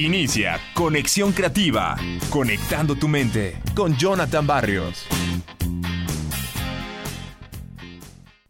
Inicia Conexión Creativa, conectando tu mente con Jonathan Barrios.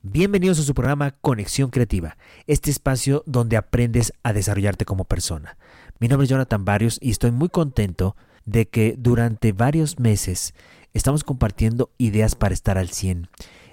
Bienvenidos a su programa Conexión Creativa, este espacio donde aprendes a desarrollarte como persona. Mi nombre es Jonathan Barrios y estoy muy contento de que durante varios meses estamos compartiendo ideas para estar al 100.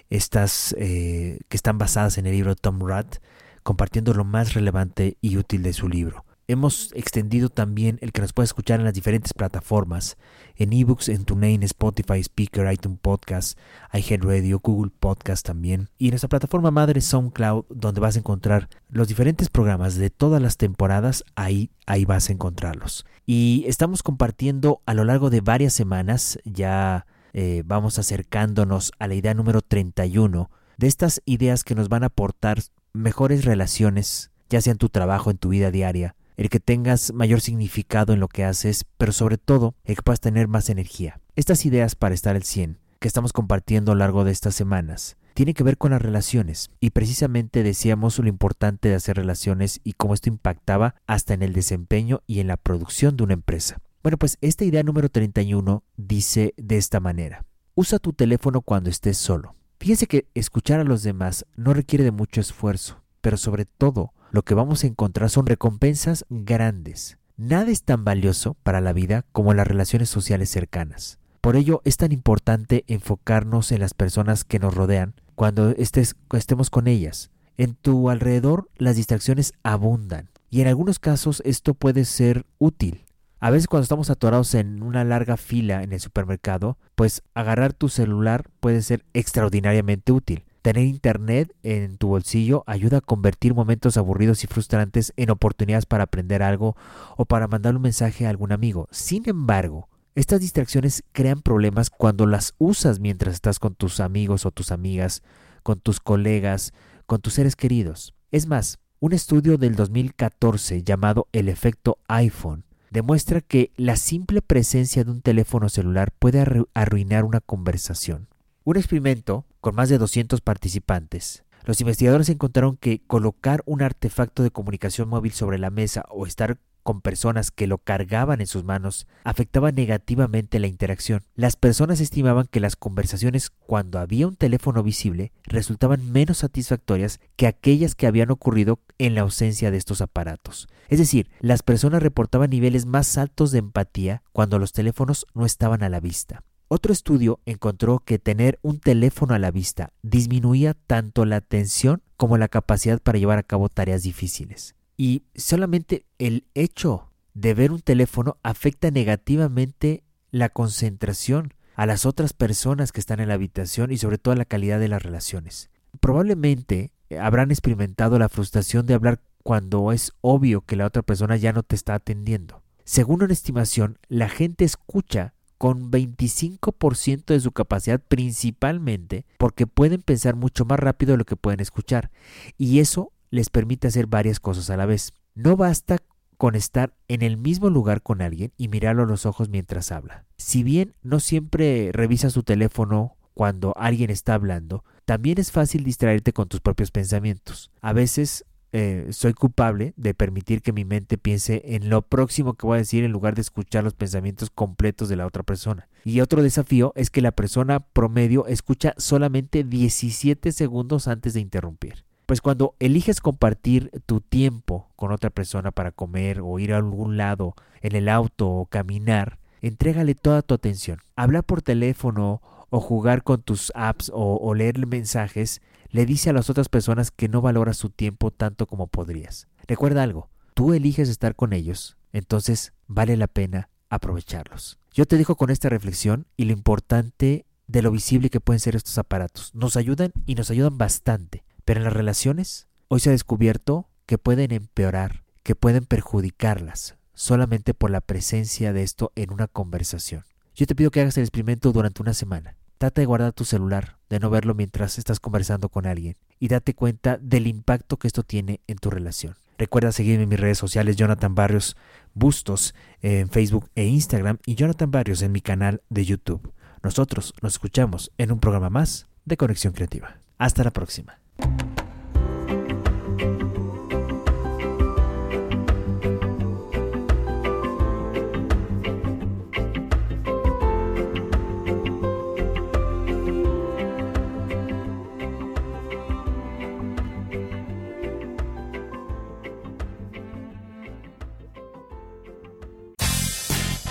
Estas eh, que están basadas en el libro Tom Rudd, compartiendo lo más relevante y útil de su libro. Hemos extendido también el que nos puede escuchar en las diferentes plataformas, en ebooks, en TuneIn, Spotify, Speaker, iTunes Podcast, iHeartRadio, Google Podcast también, y nuestra plataforma madre SoundCloud, donde vas a encontrar los diferentes programas de todas las temporadas, ahí, ahí vas a encontrarlos. Y estamos compartiendo a lo largo de varias semanas, ya eh, vamos acercándonos a la idea número 31, de estas ideas que nos van a aportar mejores relaciones, ya sea en tu trabajo, en tu vida diaria, el que tengas mayor significado en lo que haces, pero sobre todo el que puedas tener más energía. Estas ideas para estar al 100 que estamos compartiendo a lo largo de estas semanas tienen que ver con las relaciones y precisamente decíamos lo importante de hacer relaciones y cómo esto impactaba hasta en el desempeño y en la producción de una empresa. Bueno, pues esta idea número 31 dice de esta manera. Usa tu teléfono cuando estés solo. Fíjense que escuchar a los demás no requiere de mucho esfuerzo, pero sobre todo lo que vamos a encontrar son recompensas grandes. Nada es tan valioso para la vida como las relaciones sociales cercanas. Por ello es tan importante enfocarnos en las personas que nos rodean cuando estemos con ellas. En tu alrededor las distracciones abundan y en algunos casos esto puede ser útil. A veces cuando estamos atorados en una larga fila en el supermercado, pues agarrar tu celular puede ser extraordinariamente útil. Tener Internet en tu bolsillo ayuda a convertir momentos aburridos y frustrantes en oportunidades para aprender algo o para mandar un mensaje a algún amigo. Sin embargo, estas distracciones crean problemas cuando las usas mientras estás con tus amigos o tus amigas, con tus colegas, con tus seres queridos. Es más, un estudio del 2014 llamado El efecto iPhone demuestra que la simple presencia de un teléfono celular puede arruinar una conversación. Un experimento con más de 200 participantes. Los investigadores encontraron que colocar un artefacto de comunicación móvil sobre la mesa o estar con personas que lo cargaban en sus manos afectaba negativamente la interacción. Las personas estimaban que las conversaciones cuando había un teléfono visible resultaban menos satisfactorias que aquellas que habían ocurrido en la ausencia de estos aparatos. Es decir, las personas reportaban niveles más altos de empatía cuando los teléfonos no estaban a la vista. Otro estudio encontró que tener un teléfono a la vista disminuía tanto la atención como la capacidad para llevar a cabo tareas difíciles. Y solamente el hecho de ver un teléfono afecta negativamente la concentración a las otras personas que están en la habitación y sobre todo la calidad de las relaciones. Probablemente habrán experimentado la frustración de hablar cuando es obvio que la otra persona ya no te está atendiendo. Según una estimación, la gente escucha con 25% de su capacidad principalmente porque pueden pensar mucho más rápido de lo que pueden escuchar y eso les permite hacer varias cosas a la vez. No basta con estar en el mismo lugar con alguien y mirarlo a los ojos mientras habla. Si bien no siempre revisa su teléfono cuando alguien está hablando, también es fácil distraerte con tus propios pensamientos. A veces eh, soy culpable de permitir que mi mente piense en lo próximo que voy a decir en lugar de escuchar los pensamientos completos de la otra persona. Y otro desafío es que la persona promedio escucha solamente 17 segundos antes de interrumpir. Pues cuando eliges compartir tu tiempo con otra persona para comer o ir a algún lado en el auto o caminar, entrégale toda tu atención. Hablar por teléfono o jugar con tus apps o, o leer mensajes le dice a las otras personas que no valoras su tiempo tanto como podrías. Recuerda algo, tú eliges estar con ellos, entonces vale la pena aprovecharlos. Yo te dejo con esta reflexión y lo importante de lo visible que pueden ser estos aparatos. Nos ayudan y nos ayudan bastante, pero en las relaciones hoy se ha descubierto que pueden empeorar, que pueden perjudicarlas solamente por la presencia de esto en una conversación. Yo te pido que hagas el experimento durante una semana. Trata de guardar tu celular, de no verlo mientras estás conversando con alguien y date cuenta del impacto que esto tiene en tu relación. Recuerda seguirme en mis redes sociales Jonathan Barrios Bustos en Facebook e Instagram y Jonathan Barrios en mi canal de YouTube. Nosotros nos escuchamos en un programa más de Conexión Creativa. Hasta la próxima.